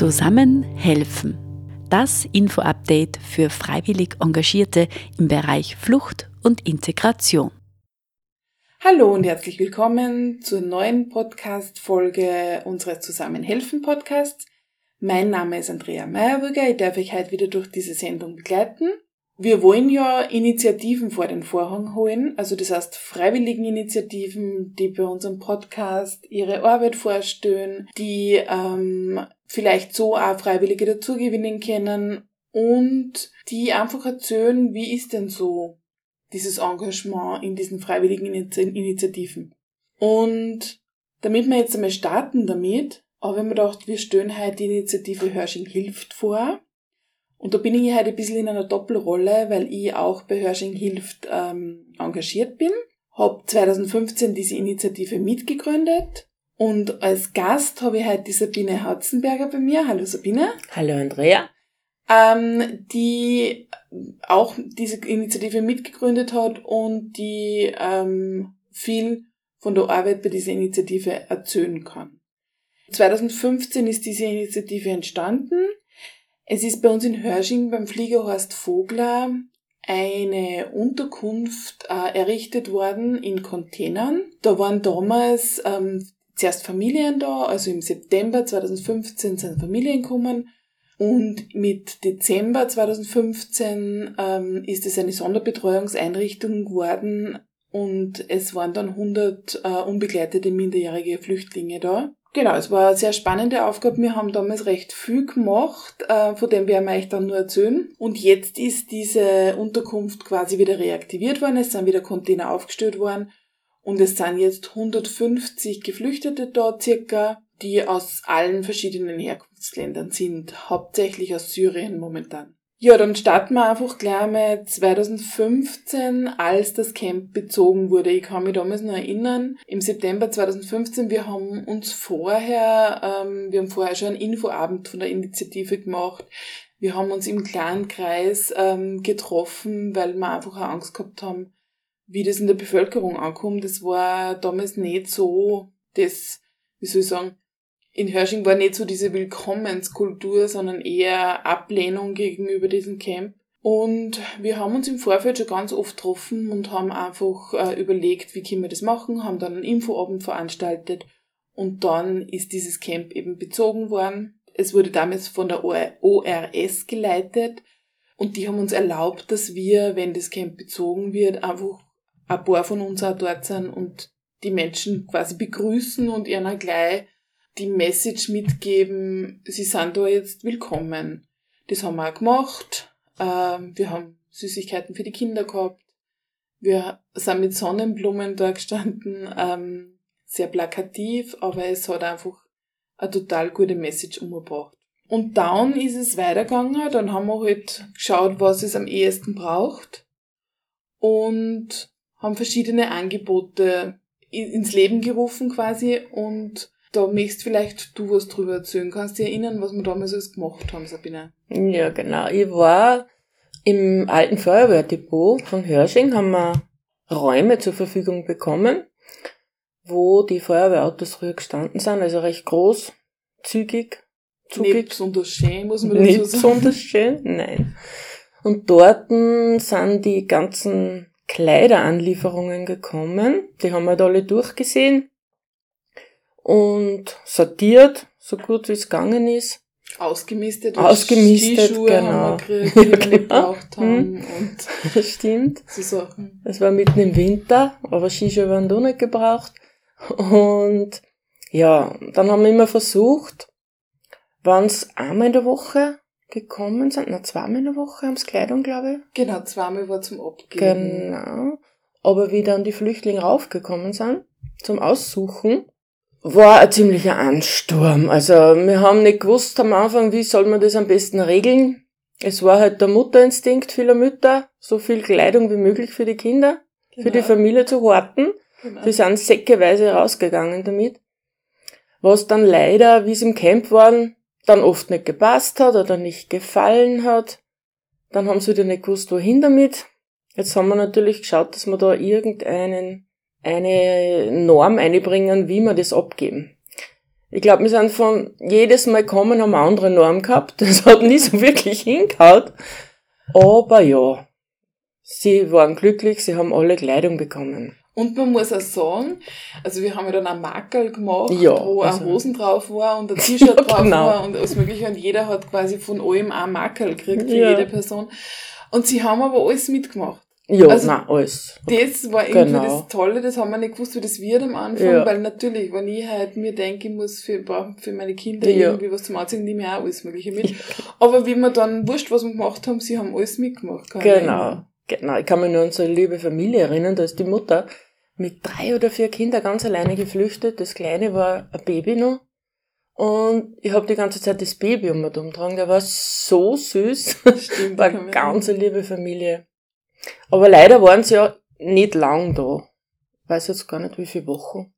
Zusammen helfen. Das Info-Update für freiwillig Engagierte im Bereich Flucht und Integration. Hallo und herzlich willkommen zur neuen Podcast-Folge unseres Zusammenhelfen Podcasts. Mein Name ist Andrea Meyerberger. Ich darf euch heute wieder durch diese Sendung begleiten. Wir wollen ja Initiativen vor den Vorhang holen, also das heißt freiwilligen Initiativen, die bei unserem Podcast ihre Arbeit vorstellen, die ähm, vielleicht so auch Freiwillige dazugewinnen können und die einfach erzählen, wie ist denn so dieses Engagement in diesen freiwilligen Initiativen. Und damit wir jetzt einmal starten damit, habe ich mir gedacht, wir stellen heute die Initiative Hörsching hilft vor. Und da bin ich halt ein bisschen in einer Doppelrolle, weil ich auch bei Hörsching hilft ähm, engagiert bin. Hab 2015 diese Initiative mitgegründet und als Gast habe ich heute die Sabine Hatzenberger bei mir. Hallo Sabine. Hallo Andrea. Ähm, die auch diese Initiative mitgegründet hat und die ähm, viel von der Arbeit bei dieser Initiative erzählen kann. 2015 ist diese Initiative entstanden es ist bei uns in Hörsching beim Fliegerhorst Vogler eine Unterkunft äh, errichtet worden in Containern. Da waren damals ähm, zuerst Familien da, also im September 2015 sind Familien gekommen und mit Dezember 2015 ähm, ist es eine Sonderbetreuungseinrichtung geworden und es waren dann 100 äh, unbegleitete minderjährige Flüchtlinge da. Genau, es war eine sehr spannende Aufgabe. Wir haben damals recht viel gemacht, äh, von dem werden wir euch dann nur erzählen. Und jetzt ist diese Unterkunft quasi wieder reaktiviert worden. Es sind wieder Container aufgestellt worden. Und es sind jetzt 150 Geflüchtete da circa, die aus allen verschiedenen Herkunftsländern sind. Hauptsächlich aus Syrien momentan. Ja, dann starten wir einfach gleich mal 2015, als das Camp bezogen wurde. Ich kann mich damals noch erinnern, im September 2015, wir haben uns vorher, ähm, wir haben vorher schon einen Infoabend von der Initiative gemacht. Wir haben uns im kleinen Kreis ähm, getroffen, weil wir einfach auch Angst gehabt haben, wie das in der Bevölkerung ankommt. Das war damals nicht so das, wie soll ich sagen, in Hörsching war nicht so diese Willkommenskultur, sondern eher Ablehnung gegenüber diesem Camp. Und wir haben uns im Vorfeld schon ganz oft getroffen und haben einfach äh, überlegt, wie können wir das machen, haben dann einen Infoabend veranstaltet und dann ist dieses Camp eben bezogen worden. Es wurde damals von der ORS geleitet und die haben uns erlaubt, dass wir, wenn das Camp bezogen wird, einfach ein paar von uns auch dort sind und die Menschen quasi begrüßen und ihnen gleich die Message mitgeben, sie sind da jetzt willkommen. Das haben wir auch gemacht. Ähm, wir haben Süßigkeiten für die Kinder gehabt. Wir sind mit Sonnenblumen da gestanden. Ähm, sehr plakativ, aber es hat einfach eine total gute Message umgebracht. Und dann ist es weitergegangen. Dann haben wir halt geschaut, was es am ehesten braucht. Und haben verschiedene Angebote ins Leben gerufen quasi und da möchtest vielleicht du was drüber erzählen. Kannst du dich erinnern, was wir damals alles gemacht haben, Sabine? Ja, genau. Ich war im alten Feuerwehrdepot von Hörsching, haben wir Räume zur Verfügung bekommen, wo die Feuerwehrautos früher gestanden sind, also recht groß, zügig, zugig. Nicht besonders schön, muss man dazu sagen. Nicht besonders schön, nein. Und dort sind die ganzen Kleideranlieferungen gekommen. Die haben wir da alle durchgesehen und sortiert, so gut wie es gegangen ist. Ausgemistet. Ausgemistet, Skischuhe genau. Haben wir gekriegt, die ja, genau. gebraucht haben. Hm. Und das stimmt. So Sachen. Es war mitten im Winter, aber Skischuhe waren da nicht gebraucht. Und ja, dann haben wir immer versucht, wann es einmal in der Woche gekommen sind, na zweimal in der Woche haben sie Kleidung, glaube ich. Genau, zweimal war zum Abgeben. Genau. Aber wie dann die Flüchtlinge raufgekommen sind, zum Aussuchen, war ein ziemlicher Ansturm. Also wir haben nicht gewusst am Anfang, wie soll man das am besten regeln. Es war halt der Mutterinstinkt vieler Mütter, so viel Kleidung wie möglich für die Kinder, genau. für die genau. Familie zu horten. Genau. Die sind säckeweise rausgegangen damit. Was dann leider, wie es im Camp waren, dann oft nicht gepasst hat oder nicht gefallen hat. Dann haben sie wieder nicht gewusst, wohin damit. Jetzt haben wir natürlich geschaut, dass wir da irgendeinen eine Norm einbringen, wie wir das abgeben. Ich glaube, wir sind von jedes Mal kommen, haben eine andere Norm gehabt. Das hat nie so wirklich hingehaut. Aber ja, sie waren glücklich, sie haben alle Kleidung bekommen. Und man muss auch sagen, also wir haben ja dann ein Makel gemacht, Ja, wo also- auch Hosen drauf war und ein T-Shirt Ja, drauf genau. war und alles mögliche und jeder hat quasi von allem ein Makel gekriegt für Ja. jede Person. Und sie haben aber alles mitgemacht. Ja, Also- nein, alles. Das war irgendwie Genau. das Tolle, das haben wir nicht gewusst, wie das wird am Anfang, Ja. weil natürlich, wenn ich halt mir denke, ich muss für, für meine Kinder Ja. irgendwie was zum Anziehen, nehme ich auch alles Mögliche mit. Aber wie wir dann wurscht, was wir gemacht haben, sie haben alles mitgemacht. Genau. Genau. Ich kann mich nur an unsere liebe Familie erinnern, da ist die Mutter mit drei oder vier Kindern ganz alleine geflüchtet. Das Kleine war ein Baby noch. Und ich habe die ganze Zeit das Baby um mich umgetragen. Der war so süß. Stimmt. War eine ganz eine liebe Familie. Aber leider waren sie ja nicht lang da. Ich weiß jetzt gar nicht, wie viele Wochen.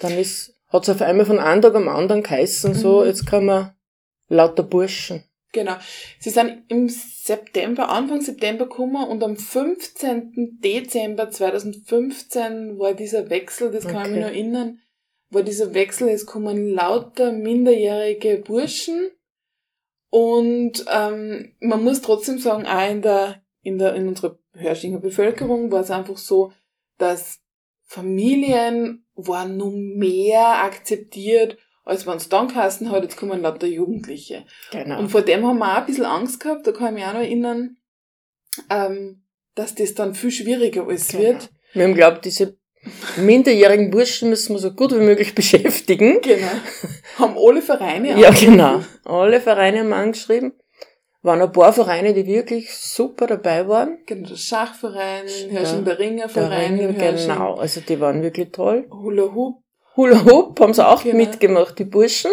Dann ist, hat's auf einmal von einem Tag am anderen geheißen, so, Mhm. jetzt kann man lauter Burschen. Genau. Sie sind im September, Anfang September gekommen und am 15. Dezember 2015 war dieser Wechsel, das kann ich mich Okay. noch erinnern, war dieser Wechsel, es kommen lauter minderjährige Burschen und ähm, man muss trotzdem sagen, auch in der, in der, in unserer Hörschinger Bevölkerung war es einfach so, dass Familien waren nur mehr akzeptiert, als wenn es dann geheißen hat, jetzt kommen lauter Jugendliche. Genau. Und vor dem haben wir auch ein bisschen Angst gehabt, da kann ich mich auch noch erinnern, ähm, dass das dann viel schwieriger alles Genau. wird. Wir haben glaubt, diese minderjährigen Burschen müssen wir so gut wie möglich beschäftigen. Genau. haben alle Vereine Ja, angerufen. genau. Alle Vereine haben angeschrieben. Waren ein paar Vereine, die wirklich super dabei waren. Genau, der Schachverein, Ja, Herrsching der Ringer Der Verein, genau. Also die waren wirklich toll. Hula Hoop. Hula Hoop haben sie auch Genau. mitgemacht, die Burschen.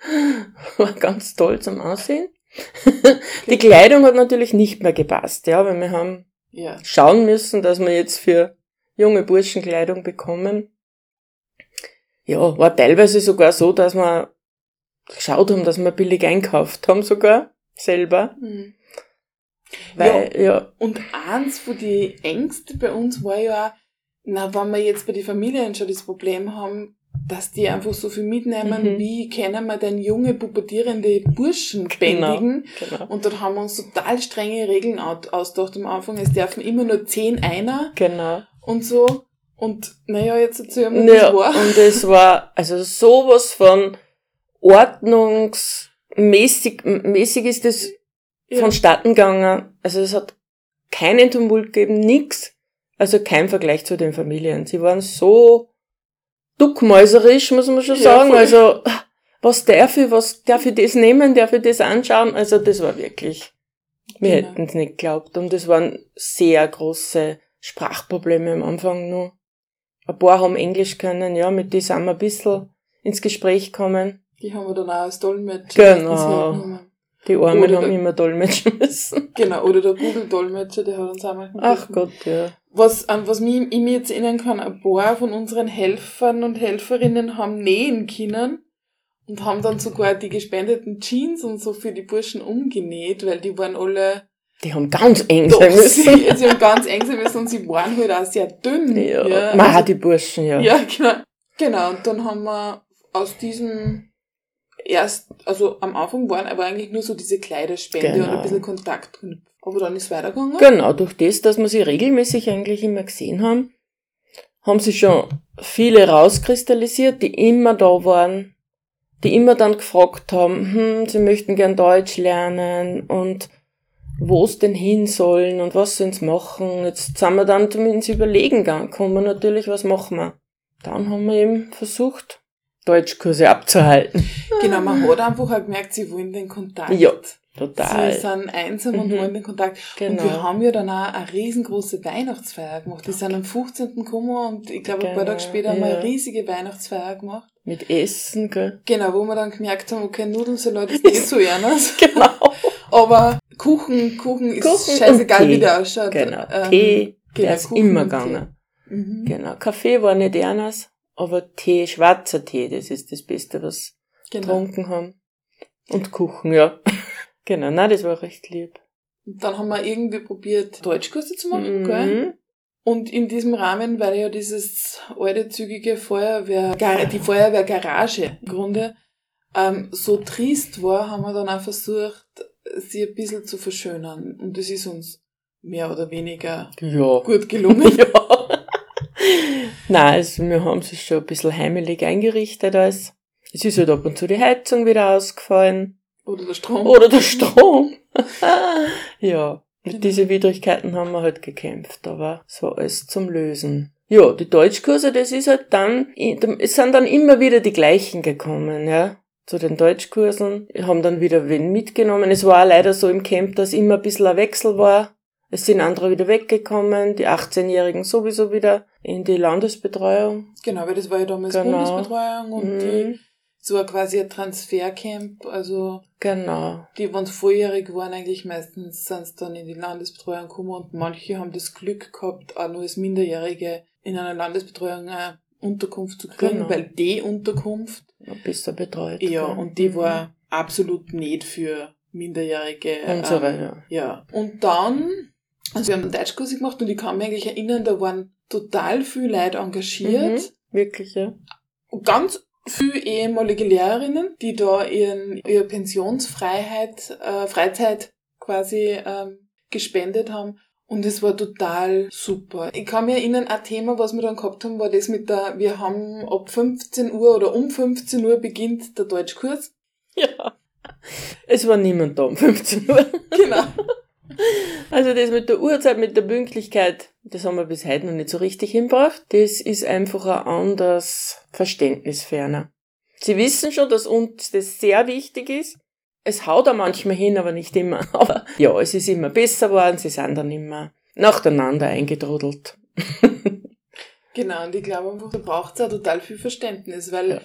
War ganz toll zum Aussehen. Die Kleidung hat natürlich nicht mehr gepasst, ja, weil wir haben Ja, schauen müssen, dass wir jetzt für junge Burschen Kleidung bekommen. Ja, war teilweise sogar so, dass wir geschaut haben, dass wir billig einkauft haben sogar selber, Mhm. weil ja, Und eins von die Ängste bei uns war ja, auch, na, wenn wir jetzt bei den Familien schon das Problem haben, dass die einfach so viel mitnehmen, Mhm. wie können wir denn junge, pubertierende Burschen Genau. bändigen? genau. Und dort haben wir uns total strenge Regeln au- ausgedacht am Anfang. Es dürfen immer nur zehn einer Genau. und so. Und naja, jetzt erzählen wir, wie Ja, das war. und es war also sowas von ordnungsmäßig mäßig ist es Ja. vonstatten gegangen. Also es hat keinen Tumult gegeben, nix. Also kein Vergleich zu den Familien. Sie waren so duckmäuserisch, muss man schon Ja, sagen. voll. Also was darf ich, was darf ich das nehmen, darf ich das anschauen? Also das war wirklich, wir Genau. hätten es nicht geglaubt. Und es waren sehr große Sprachprobleme am Anfang nur. Ein paar haben Englisch können, ja, mit denen sind wir ein bisschen ins Gespräch gekommen. Die haben wir dann auch als Dolmetscher. Genau. Die Armen Oder haben der- immer dolmetschen müssen. Genau, oder der Google-Dolmetscher, der hat uns auch manchmal Ach. Gott, ja. Was, an was mich, ich mich jetzt erinnern kann, ein paar von unseren Helfern und Helferinnen haben nähen können und haben dann sogar die gespendeten Jeans und so für die Burschen umgenäht, weil die waren alle Die haben ganz eng sein sie, müssen. sie haben ganz eng sein müssen und sie waren halt auch sehr dünn. Ja, ja, Ma, also, die Burschen, ja. ja genau. Genau, und dann haben wir aus diesem erst, also am Anfang waren aber eigentlich nur so diese Kleiderspende und Genau. ein bisschen Kontakt. Aber dann ist es weitergegangen. Genau, durch das, dass wir sie regelmäßig eigentlich immer gesehen haben, haben sich schon viele rauskristallisiert, die immer da waren, die immer dann gefragt haben, hm, sie möchten gern Deutsch lernen und wo es denn hin sollen und was sollen sie machen. Jetzt sind wir dann zumindest überlegen gekommen, natürlich, was machen wir. Dann haben wir eben versucht, Deutschkurse abzuhalten. Genau, man hat einfach auch gemerkt, sie wollen den Kontakt. Ja, Sie Total. sind einsam und Mhm. wollen den Kontakt. Genau. Und wir haben ja dann auch eine riesengroße Weihnachtsfeier gemacht. Die sind am 15. gekommen und ich glaube, ein paar Genau, Tage später haben wir ja. eine riesige Weihnachtsfeier gemacht. Mit Essen, gell? Genau, wo wir dann gemerkt haben, okay, Nudelsalat ist nicht so ernst. Genau. Aber Kuchen, Kuchen ist Kuchen scheißegal, wie der ausschaut. Genau. Ähm, Tee, genau, der ist Kuchen immer gegangen. Mhm. Genau. Kaffee war nicht ernst, aber Tee, schwarzer Tee, das ist das Beste, was wir Genau. getrunken haben. Und Kuchen, ja. genau, na, das war recht lieb. Und dann haben wir irgendwie probiert, Deutschkurse zu machen, gell? Mhm. Und in diesem Rahmen, weil ja dieses alte zügige Feuerwehr, die Feuerwehrgarage im Grunde ähm, so trist war, haben wir dann auch versucht, sie ein bisschen zu verschönern. Und das ist uns mehr oder weniger ja. gut gelungen. ja. Nein, also wir haben es schon ein bisschen heimelig eingerichtet. Als. Es ist halt ab und zu die Heizung wieder ausgefallen. Oder der Strom. Oder der Strom. ja. Mit genau. diesen Widrigkeiten haben wir halt gekämpft, aber es war alles zum Lösen. Ja, die Deutschkurse, das ist halt dann, es sind dann immer wieder die gleichen gekommen, ja. Zu den Deutschkursen, haben dann wieder wen mitgenommen. Es war leider so im Camp, dass immer ein bisschen ein Wechsel war. Es sind andere wieder weggekommen, die 18-Jährigen sowieso wieder in die Landesbetreuung. Genau, weil das war ja damals genau. Bundesbetreuung und mhm. die es war quasi ein Transfercamp, also genau. die, wenn sie volljährig waren, eigentlich meistens sind sie dann in die Landesbetreuung gekommen und manche haben das Glück gehabt, auch nur als Minderjährige in einer Landesbetreuung eine Unterkunft zu kriegen, genau. weil die Unterkunft besser betreut. Ja, und die mhm. war absolut nicht für Minderjährige. Unsere, ähm, ja. ja. Und dann, also wir haben einen Deutschkurs gemacht und ich kann mich eigentlich erinnern, da waren total viele Leute engagiert. Mhm, wirklich, ja. Ganz viele ehemalige Lehrerinnen, die da ihren, ihre Pensionsfreiheit, äh, Freizeit quasi ähm, gespendet haben. Und es war total super. Ich kann mich erinnern, ein Thema, was wir dann gehabt haben, war das mit der, wir haben ab 15 Uhr oder um 15 Uhr beginnt der Deutschkurs. Ja. Es war niemand da um 15 Uhr. Genau. Also das mit der Uhrzeit, mit der Pünktlichkeit, das haben wir bis heute noch nicht so richtig hinbracht. Das ist einfach ein anderes Verständnis ferner. Sie wissen schon, dass uns das sehr wichtig ist. Es haut auch manchmal hin, aber nicht immer. Aber ja, es ist immer besser geworden, sie sind dann immer nacheinander eingedrodelt. genau, und ich glaube einfach, da braucht es auch total viel Verständnis, weil ja.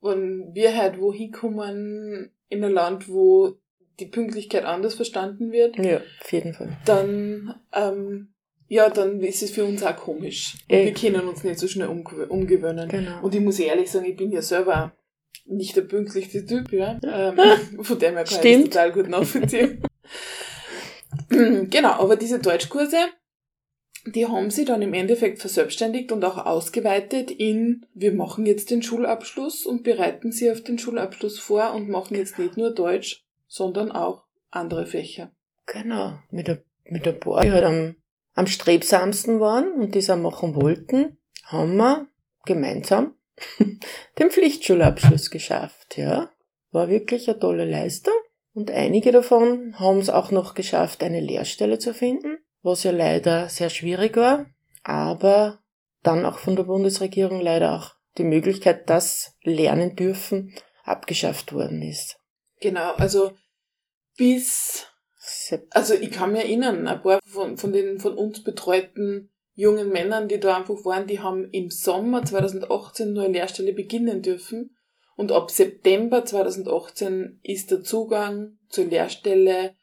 wenn wir halt wohin kommen in ein Land, wo die Pünktlichkeit anders verstanden wird, ja, auf jeden Fall. dann ähm, ja, dann ist es für uns auch komisch. Äh. Wir können uns nicht so schnell umgew umgewöhnen. Genau. Und ich muss ehrlich sagen, ich bin ja selber nicht der pünktlichste Typ, ja. Ähm, von dem her kann ich total gut nachvollziehen. genau, aber diese Deutschkurse, die haben sie dann im Endeffekt verselbstständigt und auch ausgeweitet in, wir machen jetzt den Schulabschluss und bereiten sie auf den Schulabschluss vor und machen jetzt nicht nur Deutsch, sondern auch andere Fächer. Genau, mit der, mit der Bohr, die halt am, am strebsamsten waren und das auch machen wollten, haben wir gemeinsam den Pflichtschulabschluss geschafft, ja. War wirklich eine tolle Leistung. Und einige davon haben es auch noch geschafft, eine Lehrstelle zu finden, was ja leider sehr schwierig war, aber dann auch von der Bundesregierung leider auch die Möglichkeit, dass lernen dürfen, abgeschafft worden ist. Genau, also bis, also ich kann mich erinnern, ein paar von, von den von uns betreuten jungen Männern, die da einfach waren, die haben im Sommer 2018 nur eine Lehrstelle beginnen dürfen. Und ab September 2018 ist der Zugang zur Lehrstelle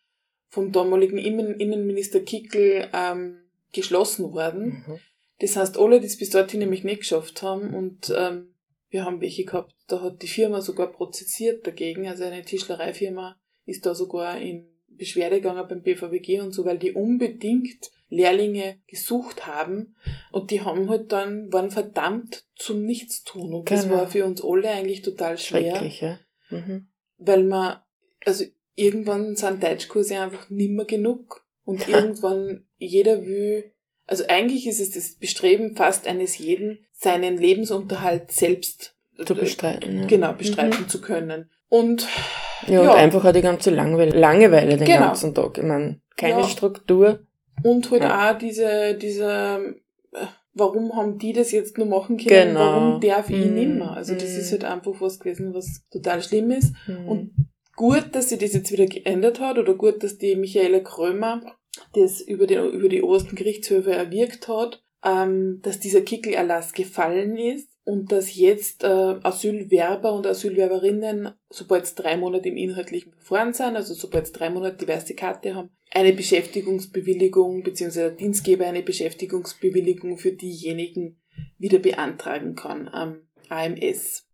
vom damaligen Innenminister Kickel ähm, geschlossen worden. Mhm. Das heißt, alle, die es bis dorthin nämlich nicht geschafft haben und ähm, wir haben welche gehabt, da hat die Firma sogar prozessiert dagegen, also eine Tischlereifirma ist da sogar in Beschwerde gegangen beim BVWG und so, weil die unbedingt Lehrlinge gesucht haben und die haben halt dann, waren verdammt zum Nichtstun und genau. das war für uns alle eigentlich total schwer. Ja. Mhm. Weil man, also irgendwann sind Deutschkurse einfach nimmer genug und irgendwann jeder will, also eigentlich ist es das Bestreben fast eines jeden, seinen Lebensunterhalt selbst zu bestreiten. Ja. Genau, bestreiten mhm. zu können. Und ja, ja, und einfach auch die ganze Langeweile, Langeweile den genau. ganzen Tag. Ich meine, keine ja. Struktur. Und halt ja. auch diese, diese, äh, warum haben die das jetzt nur machen können? Genau. Warum darf ich nicht mehr? Also das mm. ist halt einfach was gewesen, was total schlimm ist. Mm. Und gut, dass sie das jetzt wieder geändert hat oder gut, dass die Michaela Krömer das über, den, über die obersten Gerichtshöfe erwirkt hat, ähm, dass dieser Kickelerlass gefallen ist und dass jetzt äh, Asylwerber und Asylwerberinnen, sobald es drei Monate im inhaltlichen Verfahren sind, also sobald es drei Monate die weiße Karte haben, eine Beschäftigungsbewilligung bzw. der Dienstgeber eine Beschäftigungsbewilligung für diejenigen wieder beantragen kann am AMS.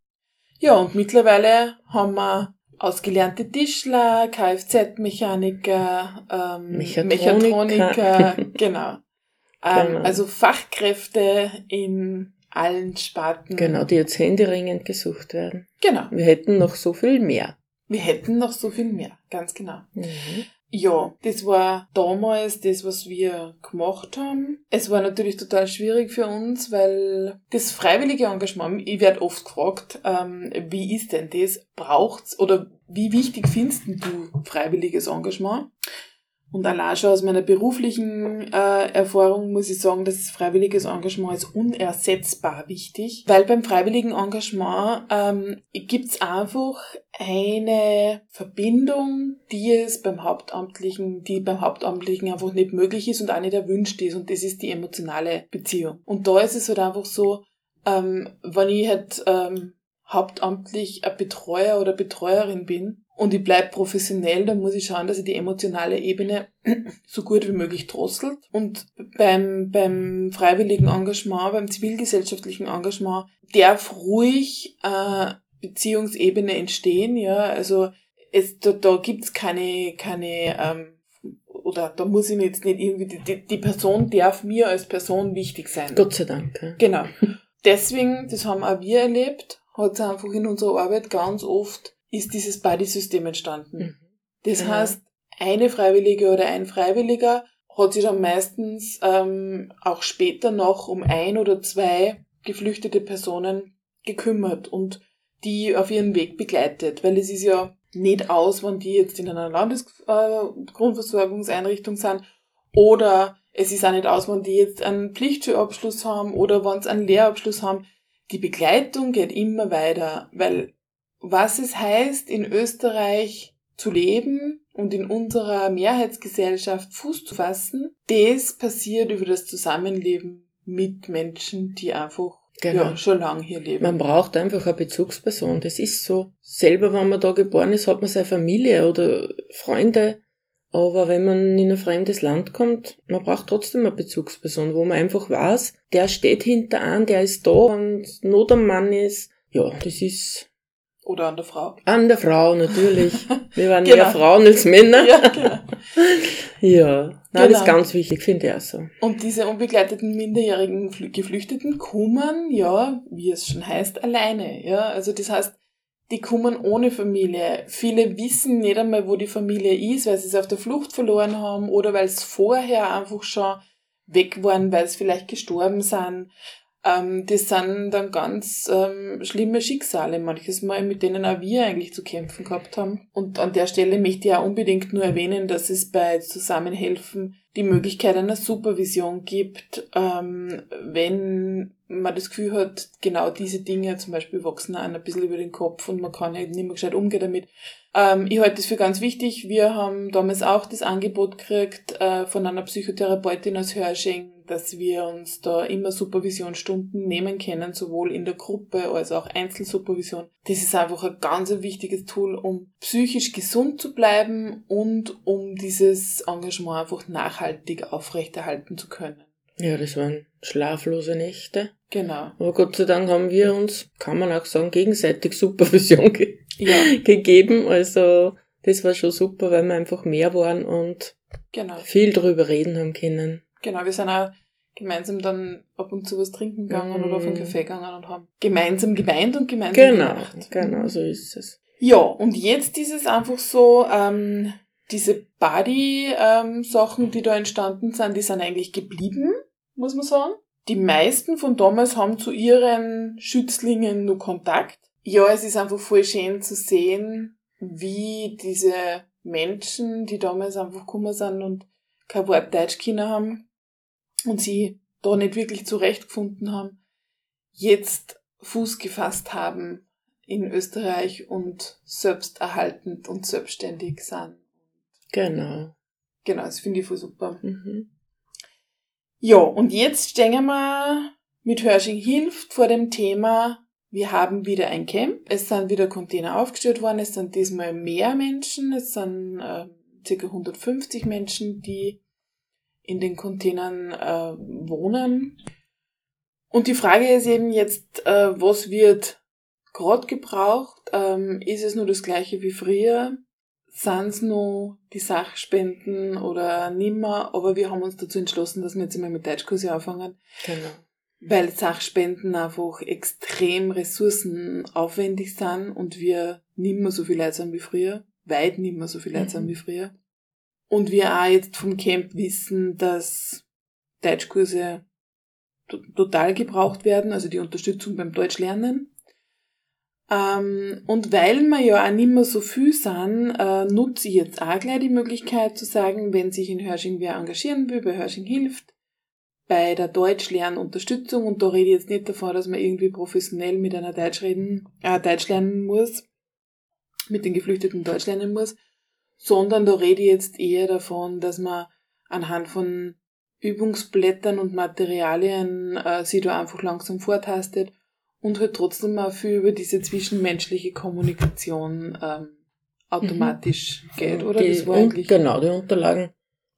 Ja, und mittlerweile haben wir ausgelernte Tischler, Kfz-Mechaniker, ähm, Mechatroniker, Mechatroniker genau. Ähm, Genau. Also Fachkräfte in allen Sparten. Genau, die jetzt händeringend gesucht werden. Genau. Wir hätten noch so viel mehr. Wir hätten noch so viel mehr, ganz genau. Mhm. Ja, das war damals das, was wir gemacht haben. Es war natürlich total schwierig für uns, weil das freiwillige Engagement, ich werde oft gefragt, ähm, wie ist denn das? Braucht's oder wie wichtig findest du freiwilliges Engagement? Und allein schon aus meiner beruflichen äh, Erfahrung muss ich sagen, dass freiwilliges Engagement ist unersetzbar wichtig, weil beim freiwilligen Engagement ähm, gibt's einfach eine Verbindung, die es beim Hauptamtlichen, die beim Hauptamtlichen einfach nicht möglich ist und auch nicht erwünscht ist und das ist die emotionale Beziehung. Und da ist es halt einfach so, ähm, wenn ich halt ähm, hauptamtlich ein Betreuer oder Betreuerin bin und ich bleib professionell, dann muss ich schauen, dass ich die emotionale Ebene so gut wie möglich drosselt. Und beim, beim freiwilligen Engagement, beim zivilgesellschaftlichen Engagement darf ruhig äh, Beziehungsebene entstehen, ja, also es, da, da gibt's keine, keine, ähm, oder da muss ich mir jetzt nicht irgendwie, die- die, die Person darf mir als Person wichtig sein. Gott sei Dank. Ja. Genau. Deswegen, das haben auch wir erlebt, hat es einfach in unserer Arbeit ganz oft, ist dieses Buddy-System entstanden. Mhm. Das Genau. heißt, eine Freiwillige oder ein Freiwilliger hat sich dann meistens ähm, auch später noch um ein oder zwei geflüchtete Personen gekümmert und die auf ihren Weg begleitet, weil es ist ja nicht aus, wenn die jetzt in einer Landesgrundversorgungseinrichtung äh, sind oder es ist auch nicht aus, wenn die jetzt einen Pflichtschulabschluss haben oder wenn sie einen Lehrabschluss haben. Die Begleitung geht immer weiter, weil was es heißt, in Österreich zu leben und in unserer Mehrheitsgesellschaft Fuß zu fassen, das passiert über das Zusammenleben mit Menschen, die einfach Genau. ja, schon lange hier leben. Man braucht einfach eine Bezugsperson. Das ist so. Selber, wenn man da geboren ist, hat man seine Familie oder Freunde. Aber wenn man in ein fremdes Land kommt, man braucht trotzdem eine Bezugsperson, wo man einfach weiß, der steht hinter an, der ist da und Not am Mann ist. Ja, das ist Oder an der Frau. an der Frau natürlich. Wir waren Genau. mehr Frauen als Männer. Ja, genau. Ja, Nein, das ist Genau. ganz wichtig, finde ich auch so. Und diese unbegleiteten minderjährigen Flü- Geflüchteten kommen, ja, wie es schon heißt, alleine. Ja, also das heißt, die kommen ohne Familie. Viele wissen nicht einmal, wo die Familie ist, weil sie es auf der Flucht verloren haben oder weil es vorher einfach schon weg waren, weil sie vielleicht gestorben sind. Ähm, das sind dann ganz ähm, schlimme Schicksale manches Mal, mit denen auch wir eigentlich zu kämpfen gehabt haben. Und an der Stelle möchte ich auch unbedingt nur erwähnen, dass es bei Zusammenhelfen die Möglichkeit einer Supervision gibt, ähm, wenn man das Gefühl hat, genau diese Dinge zum Beispiel wachsen einem ein bisschen über den Kopf und man kann halt nicht mehr gescheit umgehen damit. Ähm, ich halte das für ganz wichtig. Wir haben damals auch das Angebot gekriegt äh, von einer Psychotherapeutin aus Hörsching, dass wir uns da immer Supervisionsstunden nehmen können, sowohl in der Gruppe als auch Einzelsupervision. Das ist einfach ein ganz wichtiges Tool, um psychisch gesund zu bleiben und um dieses Engagement einfach nachhaltig aufrechterhalten zu können. Ja, das waren schlaflose Nächte. Genau. Aber Gott sei Dank haben wir uns, kann man auch sagen, gegenseitig Supervision ge Ja, gegeben. Also das war schon super, weil wir einfach mehr waren und genau. viel drüber reden haben können. Genau, wir sind auch gemeinsam dann ab und zu was trinken gegangen Mm. oder auf einen Kaffee gegangen und haben gemeinsam geweint und gemeinsam Genau, gelacht. genau, so ist es. Ja, und jetzt ist es einfach so, ähm, diese Body-Sachen, die da entstanden sind, die sind eigentlich geblieben, muss man sagen. Die meisten von damals haben zu ihren Schützlingen nur Kontakt. Ja, es ist einfach voll schön zu sehen, wie diese Menschen, die damals einfach gekommen sind und kein Wort Deutsch können haben und sie da nicht wirklich zurechtgefunden haben, jetzt Fuß gefasst haben in Österreich und selbsterhaltend und selbstständig sind. Genau. Genau, das finde ich voll super. Mhm. Ja, und jetzt stehen wir mit Hörsching hilft vor dem Thema, wir haben wieder ein Camp. Es sind wieder Container aufgestellt worden. Es sind diesmal mehr Menschen. Es sind äh, ca. 150 Menschen, die in den Containern äh, wohnen. Und die Frage ist eben jetzt, äh, was wird gerade gebraucht? Ähm, ist es nur das gleiche wie früher? sind's noch die Sachspenden oder nimmer, aber wir haben uns dazu entschlossen, dass wir jetzt immer mit Deutschkurse anfangen. Genau. Weil Sachspenden einfach extrem ressourcenaufwendig sind und wir nimmer so viel Leute sind wie früher, weit nimmer so viel Leute sind Mhm. wie früher. Und wir auch jetzt vom Camp wissen, dass Deutschkurse to- total gebraucht werden, also die Unterstützung beim Deutschlernen. Ähm, und weil wir ja auch nicht mehr so viel sind, äh, nutze ich jetzt auch gleich die Möglichkeit zu sagen, wenn sich in Hörsching wer engagieren will, bei Hörsching hilft, bei der Deutschlernunterstützung, und da rede ich jetzt nicht davon, dass man irgendwie professionell mit einer Deutsch reden, äh, Deutsch lernen muss, mit den Geflüchteten Deutsch lernen muss, sondern da rede ich jetzt eher davon, dass man anhand von Übungsblättern und Materialien äh, sich da einfach langsam vortastet und halt trotzdem auch viel über diese zwischenmenschliche Kommunikation ähm, automatisch geht, oder? Die, das war eigentlich. genau, die Unterlagen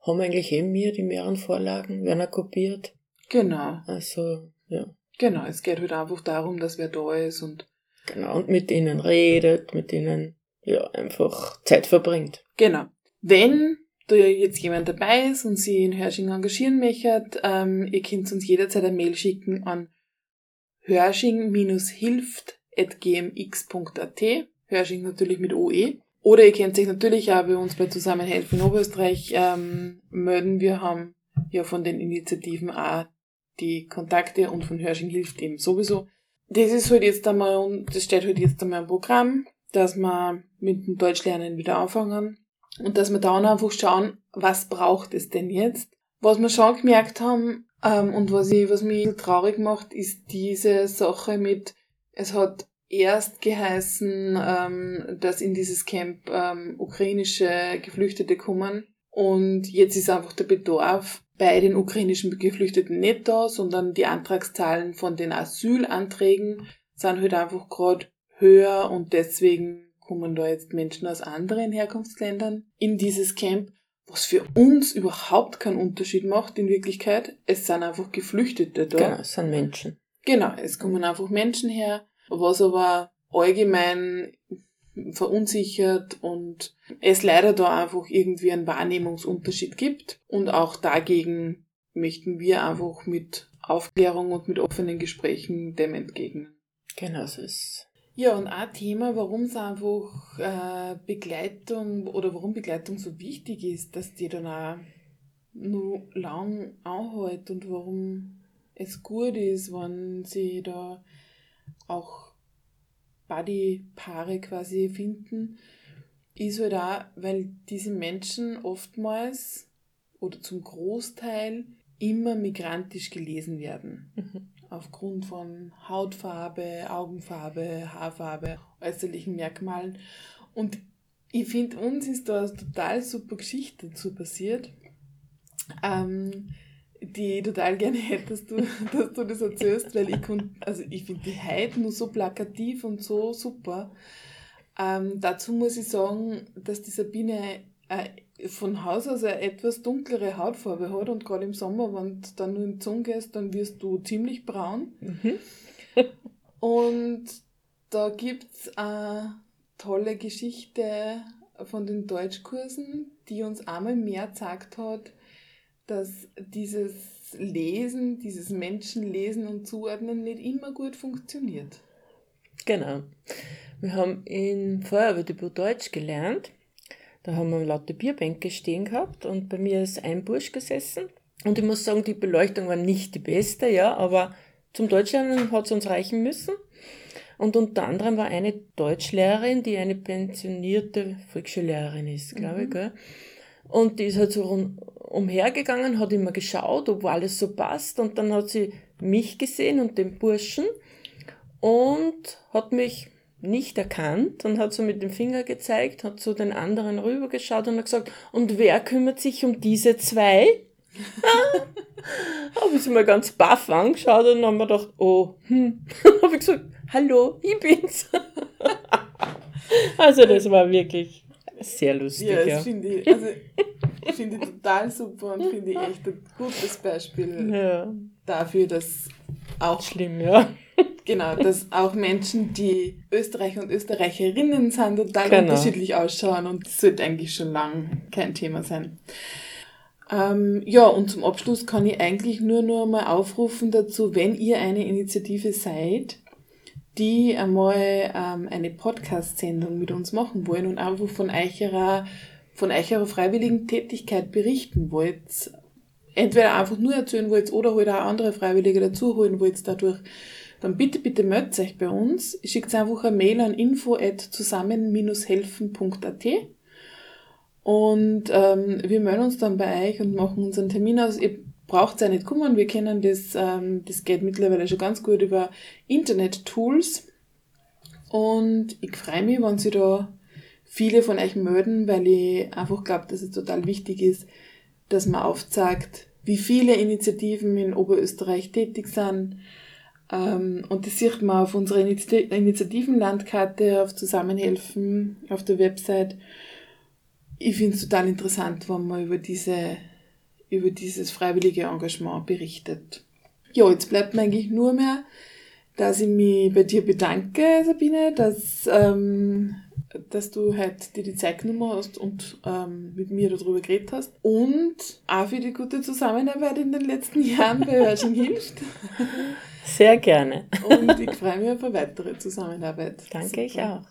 haben eigentlich eben mir, die mehreren Vorlagen, werden auch kopiert. Genau, Also, ja. genau. Es geht halt einfach darum, dass wer da ist und Genau, und mit ihnen redet, mit ihnen, ja, einfach Zeit verbringt. Genau. Wenn da jetzt jemand dabei ist und sie in Hörsching engagieren möchte, ähm, ihr könnt uns jederzeit eine Mail schicken an hörsching-hilft.gmx.at. Hörsching natürlich mit OE. Oder ihr könnt sich natürlich auch bei uns bei Zusammenhelfen Oberösterreich ähm, melden. Wir haben ja von den Initiativen auch die Kontakte und von Hörsching hilft eben sowieso. Das ist halt jetzt einmal, das steht halt jetzt einmal im Programm, dass wir mit dem Deutschlernen wieder anfangen und dass wir dann einfach schauen, was braucht es denn jetzt? Was wir schon gemerkt haben ähm, und was, ich, was mich traurig macht, ist diese Sache mit, es hat erst geheißen, ähm, dass in dieses Camp ähm, ukrainische Geflüchtete kommen und jetzt ist einfach der Bedarf bei den ukrainischen Geflüchteten nicht da, sondern die Antragszahlen von den Asylanträgen sind halt einfach gerade höher und deswegen kommen da jetzt Menschen aus anderen Herkunftsländern in dieses Camp, was für uns überhaupt keinen Unterschied macht in Wirklichkeit. Es sind einfach Geflüchtete da. Genau, es sind Menschen. Genau, es kommen einfach Menschen her, was aber allgemein verunsichert und es leider da einfach irgendwie einen Wahrnehmungsunterschied gibt. Und auch dagegen möchten wir einfach mit Aufklärung und mit offenen Gesprächen dem entgegnen. Genau, so ist Ja, und ein Thema, warum es einfach äh, Begleitung oder warum Begleitung so wichtig ist, dass die dann auch nur lang anhält und warum es gut ist, wenn sie da auch Buddy-Paare quasi finden, ist halt auch, weil diese Menschen oftmals oder zum Großteil immer migrantisch gelesen werden Mhm. Aufgrund von Hautfarbe, Augenfarbe, Haarfarbe, äußerlichen Merkmalen. Und ich finde, uns ist da eine total super Geschichte dazu passiert, ähm, die ich total gerne hätte, dass du, dass du das erzählst, weil ich also ich finde die heute nur so plakativ und so super. Ähm, dazu muss ich sagen, dass die Sabine von Haus aus eine etwas dunklere Hautfarbe hat und gerade im Sommer, wenn du dann nur in die Sonne gehst, dann wirst du ziemlich braun. Mhm. Und da gibt's eine tolle Geschichte von den Deutschkursen, die uns einmal mehr gezeigt hat, dass dieses Lesen, dieses Menschenlesen und Zuordnen nicht immer gut funktioniert. Genau. Wir haben in Feuerwehrdebüt Deutsch gelernt. Da haben wir laute Bierbänke stehen gehabt und bei mir ist ein Bursch gesessen. Und ich muss sagen, die Beleuchtung war nicht die beste, ja, aber zum Deutschlernen hat es uns reichen müssen. Und unter anderem war eine Deutschlehrerin, die eine pensionierte Volksschullehrerin ist, glaube ich, Mhm. gell? Und die ist halt so rum, umhergegangen, hat immer geschaut, ob alles so passt. Und dann hat sie mich gesehen und den Burschen und hat mich nicht erkannt und hat so mit dem Finger gezeigt, hat zu den anderen rübergeschaut und hat gesagt, und wer kümmert sich um diese zwei? habe ich sie mal ganz baff angeschaut und dann haben wir gedacht, oh, hm. habe ich gesagt, hallo, ich bin's. also das war wirklich sehr lustig. Ja, Ja, das finde ich, also, finde ich total super und finde ich echt ein gutes Beispiel ja. dafür, dass auch schlimm, ja. Genau, dass auch Menschen, die Österreicher und Österreicherinnen sind, total Genau. unterschiedlich ausschauen und das sollte eigentlich schon lang kein Thema sein. Ähm, ja, und zum Abschluss kann ich eigentlich nur noch mal aufrufen dazu, wenn ihr eine Initiative seid, die einmal ähm, eine Podcast-Sendung mit uns machen wollen und einfach von eurer, von eurer freiwilligen Tätigkeit berichten wollt, entweder einfach nur erzählen wollt oder halt auch andere Freiwillige dazu holen wollt dadurch, dann bitte, bitte meldet euch bei uns. Schickt einfach eine Mail an info@zusammen-helfen.at und ähm, wir melden uns dann bei euch und machen unseren Termin aus. Ihr braucht ja nicht kommen, wir kennen das, ähm, das geht mittlerweile schon ganz gut über Internet-Tools. Und ich freue mich, wenn Sie da viele von euch melden, weil ich einfach glaube, dass es total wichtig ist, dass man aufzeigt, wie viele Initiativen in Oberösterreich tätig sind. Ähm, und das sieht man auf unserer Initi- Initiativenlandkarte, auf Zusammenhelfen, auf der Website. Ich finde es total interessant, wenn man über diese, über dieses freiwillige Engagement berichtet. Ja, jetzt bleibt mir eigentlich nur mehr, dass ich mich bei dir bedanke, Sabine, dass, ähm, dass du heute dir die Zeit genommen hast und ähm, mit mir darüber geredet hast. Und auch für die gute Zusammenarbeit in den letzten Jahren bei Hörsching hilft. Sehr gerne. Und ich freue mich auf eine weitere Zusammenarbeit. Danke, ich Super. auch.